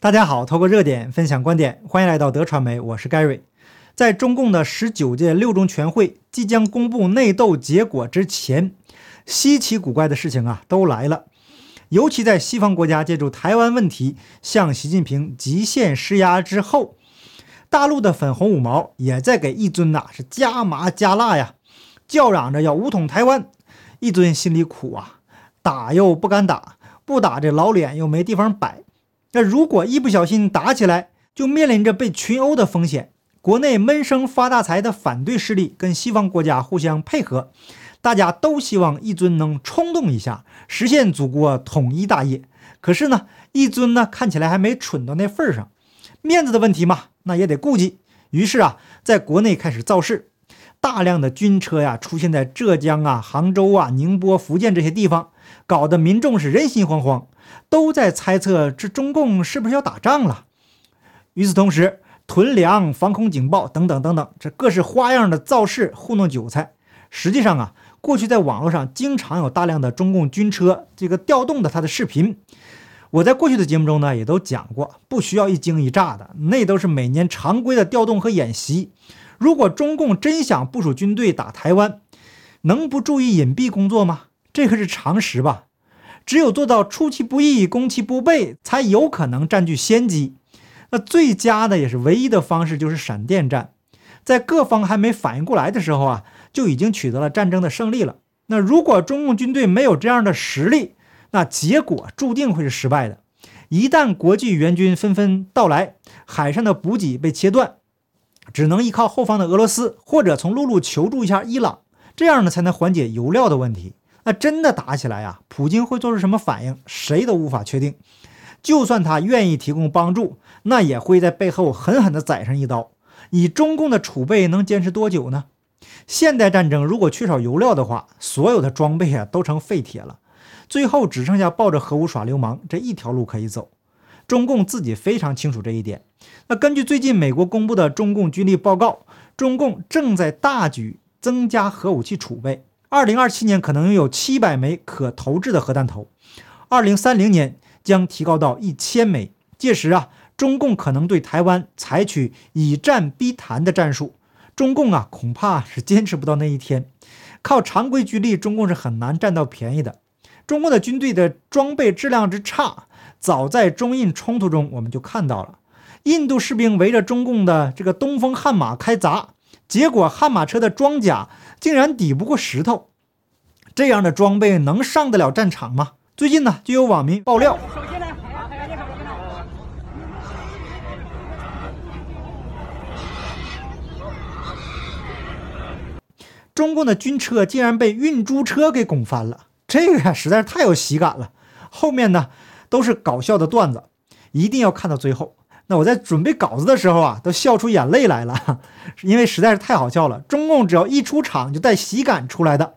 大家好，透过热点分享观点，欢迎来到德传媒，我是 Gary。在中共的十九届六中全会即将公布内斗结果之前，稀奇古怪的事情啊都来了。尤其在西方国家借助台湾问题向习近平极限施压之后，大陆的粉红五毛也在给一尊呐是加麻加辣呀，叫嚷着要武统台湾。一尊心里苦啊，打又不敢打，不打这老脸又没地方摆。那如果一不小心打起来，就面临着被群殴的风险。国内闷声发大财的反对势力跟西方国家互相配合，大家都希望一尊能冲动一下，实现祖国统一大业。可是呢，一尊呢看起来还没蠢到那份上，面子的问题嘛，那也得顾及。于是啊，在国内开始造势，大量的军车呀出现在浙江啊、杭州啊、宁波、福建这些地方，搞得民众是人心惶惶。都在猜测这中共是不是要打仗了。与此同时，囤粮、防空警报等等等等，这各式花样的造势糊弄韭菜。实际上啊，过去在网络上经常有大量的中共军车这个调动的它的视频。我在过去的节目中呢也都讲过，不需要一惊一乍的，那都是每年常规的调动和演习。如果中共真想部署军队打台湾，能不注意隐蔽工作吗？这可是常识吧。只有做到出其不意、攻其不备，才有可能占据先机。那最佳的也是唯一的方式，就是闪电战，在各方还没反应过来的时候啊，就已经取得了战争的胜利了。那如果中共军队没有这样的实力，那结果注定会是失败的。一旦国际援军纷纷到来，海上的补给被切断，只能依靠后方的俄罗斯，或者从陆路求助一下伊朗，这样呢才能缓解油料的问题。那真的打起来啊，普京会做出什么反应，谁都无法确定。就算他愿意提供帮助，那也会在背后狠狠地宰上一刀。以中共的储备能坚持多久呢？现代战争如果缺少油料的话，所有的装备啊都成废铁了，最后只剩下抱着核武耍流氓这一条路可以走。中共自己非常清楚这一点。那根据最近美国公布的中共军力报告，中共正在大举增加核武器储备。二零二七年可能拥有七百枚可投掷的核弹头，二零三零年将提高到一千枚。届时啊，中共可能对台湾采取以战逼谈的战术。中共啊，恐怕是坚持不到那一天。靠常规军力，中共是很难占到便宜的。中共的军队的装备质量之差，早在中印冲突中我们就看到了。印度士兵围着中共的这个东风悍马开砸，结果悍马车的装甲。竟然抵不过石头，这样的装备能上得了战场吗？最近呢，就有网民爆料，中共的军车竟然被运猪车给拱翻了，这个呀实在是太有喜感了。后面呢都是搞笑的段子，一定要看到最后。那我在准备稿子的时候啊，都笑出眼泪来了，因为实在是太好笑了。中共只要一出场就带喜感出来的，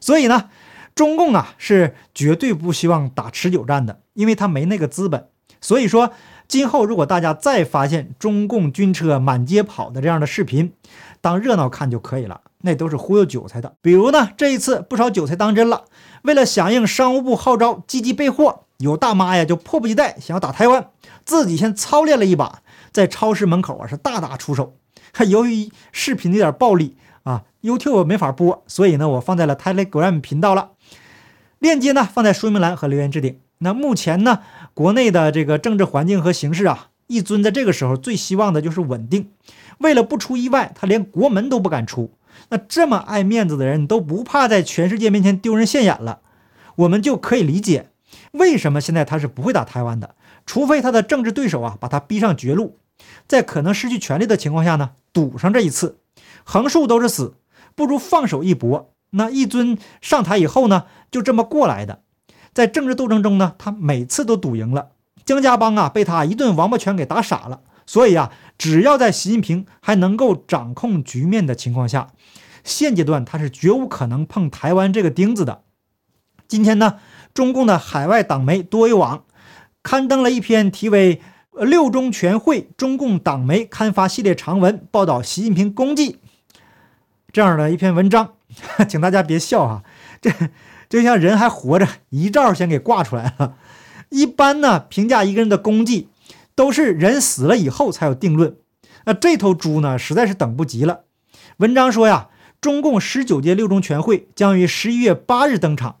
所以呢，中共啊是绝对不希望打持久战的，因为他没那个资本。所以说，今后如果大家再发现中共军车满街跑的这样的视频，当热闹看就可以了，那都是忽悠韭菜的。比如呢，这一次不少韭菜当真了，为了响应商务部号召，积极备货，有大妈呀就迫不及待想要打台湾。自己先操练了一把，在超市门口啊是大打出手。还由于视频有点暴力啊，YouTube 没法播，所以呢我放在了 Telegram 频道了。链接呢放在说明栏和留言置顶。那目前呢国内的这个政治环境和形势啊，一尊在这个时候最希望的就是稳定。为了不出意外，他连国门都不敢出。那这么爱面子的人都不怕在全世界面前丢人现眼了，我们就可以理解为什么现在他是不会打台湾的。除非他的政治对手啊把他逼上绝路，在可能失去权力的情况下呢，赌上这一次，横竖都是死，不如放手一搏。那一尊上台以后呢，就这么过来的。在政治斗争中呢，他每次都赌赢了。江家帮啊被他一顿王八拳给打傻了。所以啊，只要在习近平还能够掌控局面的情况下，现阶段他是绝无可能碰台湾这个钉子的。今天呢，中共的海外党媒多维网。刊登了一篇题为“六中全会中共党媒刊发系列长文报道习近平功绩”这样的一篇文章，请大家别笑哈，这就像人还活着，遗照先给挂出来了。一般呢，评价一个人的功绩，都是人死了以后才有定论。那这头猪呢，实在是等不及了。文章说呀，中共十九届六中全会将于十一月八日登场。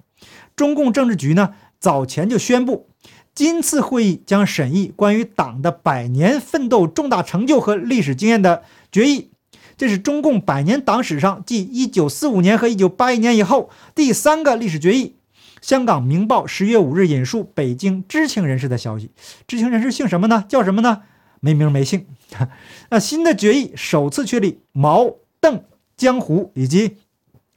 中共政治局呢，早前就宣布，今次会议将审议关于党的百年奋斗重大成就和历史经验的决议。这是中共百年党史上继一九四五年和一九八一年以后第三个历史决议。香港《明报》十月五日引述北京知情人士的消息，知情人士姓什么呢？叫什么呢？没名没姓。那新的决议首次确立毛、邓、江、胡以及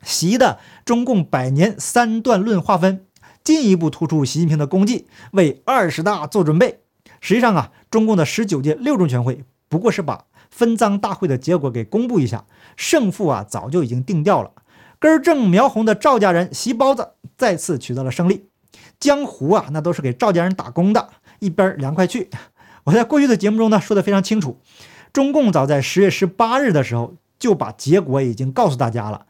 习的中共百年三段论划分，进一步突出习近平的功绩，为二十大做准备。实际上啊，中共的十九届六中全会不过是把分赃大会的结果给公布一下，胜负啊早就已经定掉了。根正苗红的赵家人习包子再次取得了胜利，江湖啊，那都是给赵家人打工的，一边凉快去。我在过去的节目中呢说的非常清楚，中共早在十月十八日的时候就把结果已经告诉大家了，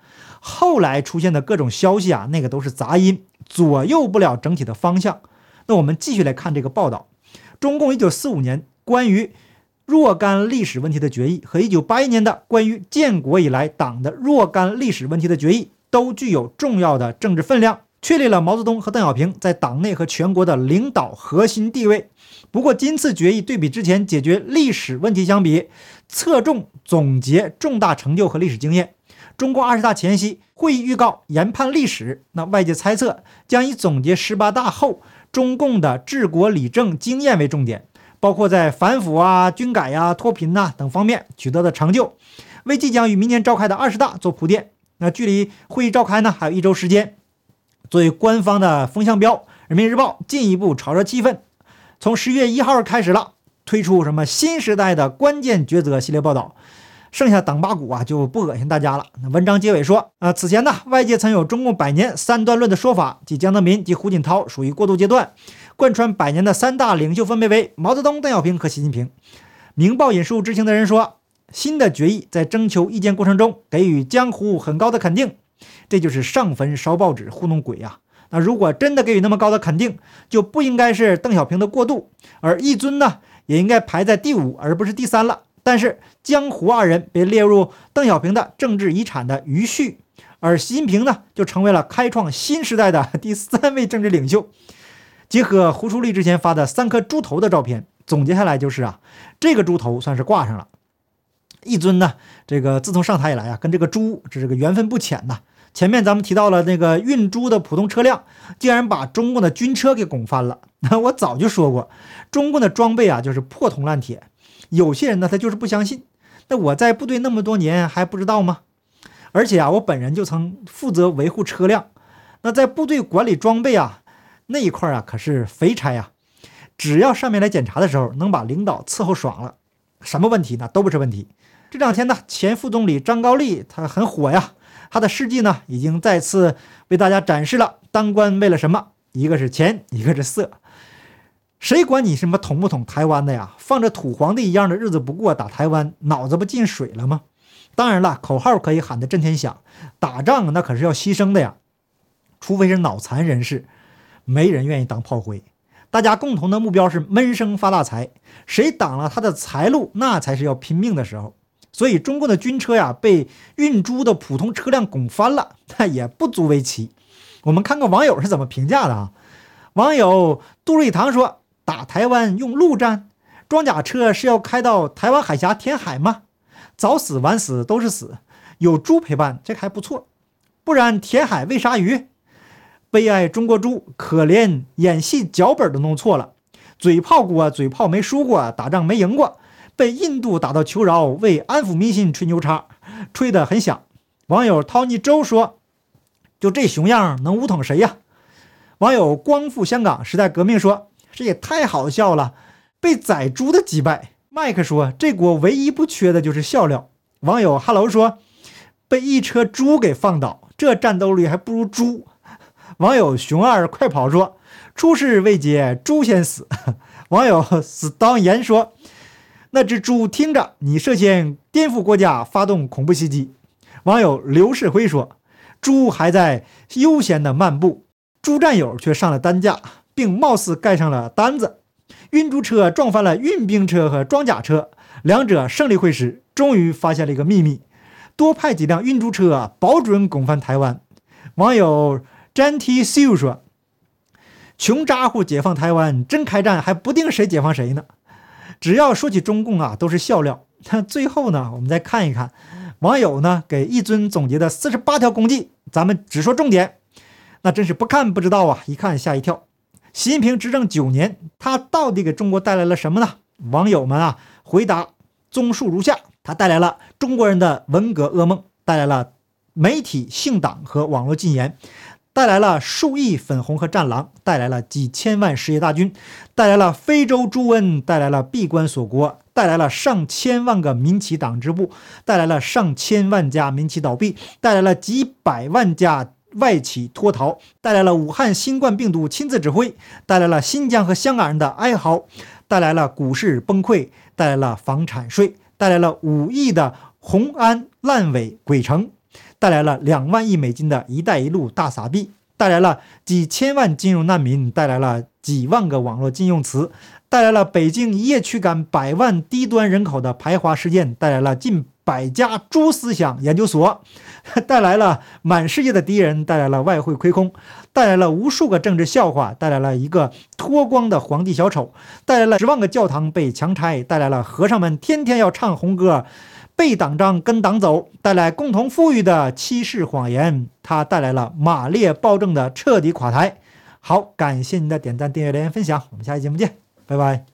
后来出现的各种消息啊，那个都是杂音，左右不了整体的方向。那我们继续来看这个报道，中共一九四五年关于。若干历史问题的决议和1981年的关于建国以来党的若干历史问题的决议都具有重要的政治分量，确立了毛泽东和邓小平在党内和全国的领导核心地位。不过，今次决议对比之前解决历史问题相比，侧重总结重大成就和历史经验。中共二十大前夕，会议预告研判历史，那外界猜测将以总结十八大后中共的治国理政经验为重点。包括在反腐啊、军改呀、脱贫呐等方面取得的成就，为即将于明年召开的二十大做铺垫。那距离会议召开呢，还有一周时间。作为官方的风向标，《人民日报》进一步炒热气氛，从十月一号开始了，推出什么新时代的关键抉择系列报道。剩下党八股啊，就不恶心大家了。那文章结尾说，啊，此前呢，外界曾有中共百年三段论的说法，即江泽民及胡锦涛属于过渡阶段。贯穿百年的三大领袖分别为毛泽东、邓小平和习近平。明报引述知情的人说，新的决议在征求意见过程中给予江湖很高的肯定，这就是上坟烧报纸糊弄鬼呀。那如果真的给予那么高的肯定，就不应该是邓小平的过渡，而一尊呢，也应该排在第五而不是第三了。但是江湖二人被列入邓小平的政治遗产的余序，而习近平呢，就成为了开创新时代的第三位政治领袖。结合胡舒立之前发的三颗猪头的照片，总结下来就是啊，这个猪头算是挂上了。一尊呢，这个自从上台以来啊，跟这个猪这是个缘分不浅呐。前面咱们提到了那个运猪的普通车辆，竟然把中共的军车给拱翻了。那我早就说过，中共的装备啊就是破铜烂铁。有些人呢，他就是不相信。那我在部队那么多年还不知道吗？而且啊，我本人就曾负责维护车辆。那在部队管理装备啊。那一块啊，可是肥差呀！只要上面来检查的时候，能把领导伺候爽了，什么问题呢都不是问题。这两天呢，前副总理张高丽他很火呀，他的事迹呢已经再次为大家展示了当官为了什么？一个是钱，一个是色。谁管你什么统不统台湾的呀？放着土皇帝一样的日子不过，打台湾脑子不进水了吗？当然了，口号可以喊得震天响，打仗那可是要牺牲的呀，除非是脑残人士。没人愿意当炮灰，大家共同的目标是闷声发大财。谁挡了他的财路，那才是要拼命的时候。所以，中共的军车呀，被运猪的普通车辆拱翻了，那也不足为奇。我们看看网友是怎么评价的啊？网友杜瑞堂说：“打台湾用陆战，装甲车是要开到台湾海峡填海吗？早死晚死都是死，有猪陪伴这还不错，不然填海喂鲨鱼。”悲哀中国猪，可怜演戏脚本都弄错了，嘴炮过，嘴炮没输过，打仗没赢过，被印度打到求饶，为安抚民心吹牛叉，吹得很响。网友 Tony 周说：“就这熊样，能武统谁呀？”网友光复香港时代革命说：“这也太好笑了，被宰猪的击败。”麦克说：“这国唯一不缺的就是笑料。”网友 Hello 说：“被一车猪给放倒，这战斗力还不如猪。”网友熊二快跑说：“出事未捷，猪先死。”网友死当言说：“那只猪听着，你涉嫌颠覆国家，发动恐怖袭击。”网友刘世辉说：“猪还在悠闲的漫步，猪战友却上了担架，并貌似盖上了单子。”运猪车撞翻了运兵车和装甲车，两者胜利会师，终于发现了一个秘密：多派几辆运猪车，保准攻翻台湾。网友 Genty Sue 说：“穷咋呼解放台湾，真开战还不定谁解放谁呢。”只要说起中共啊，都是笑料。那最后呢，我们再看一看网友呢给一尊总结的四十八条功绩，咱们只说重点。那真是不看不知道啊，一看吓一跳。习近平执政九年，他到底给中国带来了什么呢？网友们啊，回答综述如下：他带来了中国人的文革噩梦，带来了媒体姓党和网络禁言。带来了数亿粉红和战狼，带来了几千万失业大军，带来了非洲猪瘟，带来了闭关锁国，带来了上千万个民企党支部，带来了上千万家民企倒闭，带来了几百万家外企脱逃，带来了武汉新冠病毒亲自指挥，带来了新疆和香港人的哀嚎，带来了股市崩溃，带来了房产税，带来了五亿的红安烂尾鬼城。带来了两万亿美金的一带一路大撒币，带来了几千万金融难民，带来了几万个网络禁用词，带来了北京一夜驱赶百万低端人口的排华事件，带来了近百家猪思想研究所，带来了满世界的敌人，带来了外汇亏空，带来了无数个政治笑话，带来了一个脱光的皇帝小丑，带来了十万个教堂被强拆，带来了和尚们天天要唱红歌。背党章跟党走，带来共同富裕的欺世谎言，它带来了马列暴政的彻底垮台。好，感谢您的点赞、订阅、留言、分享，我们下期节目见，拜拜。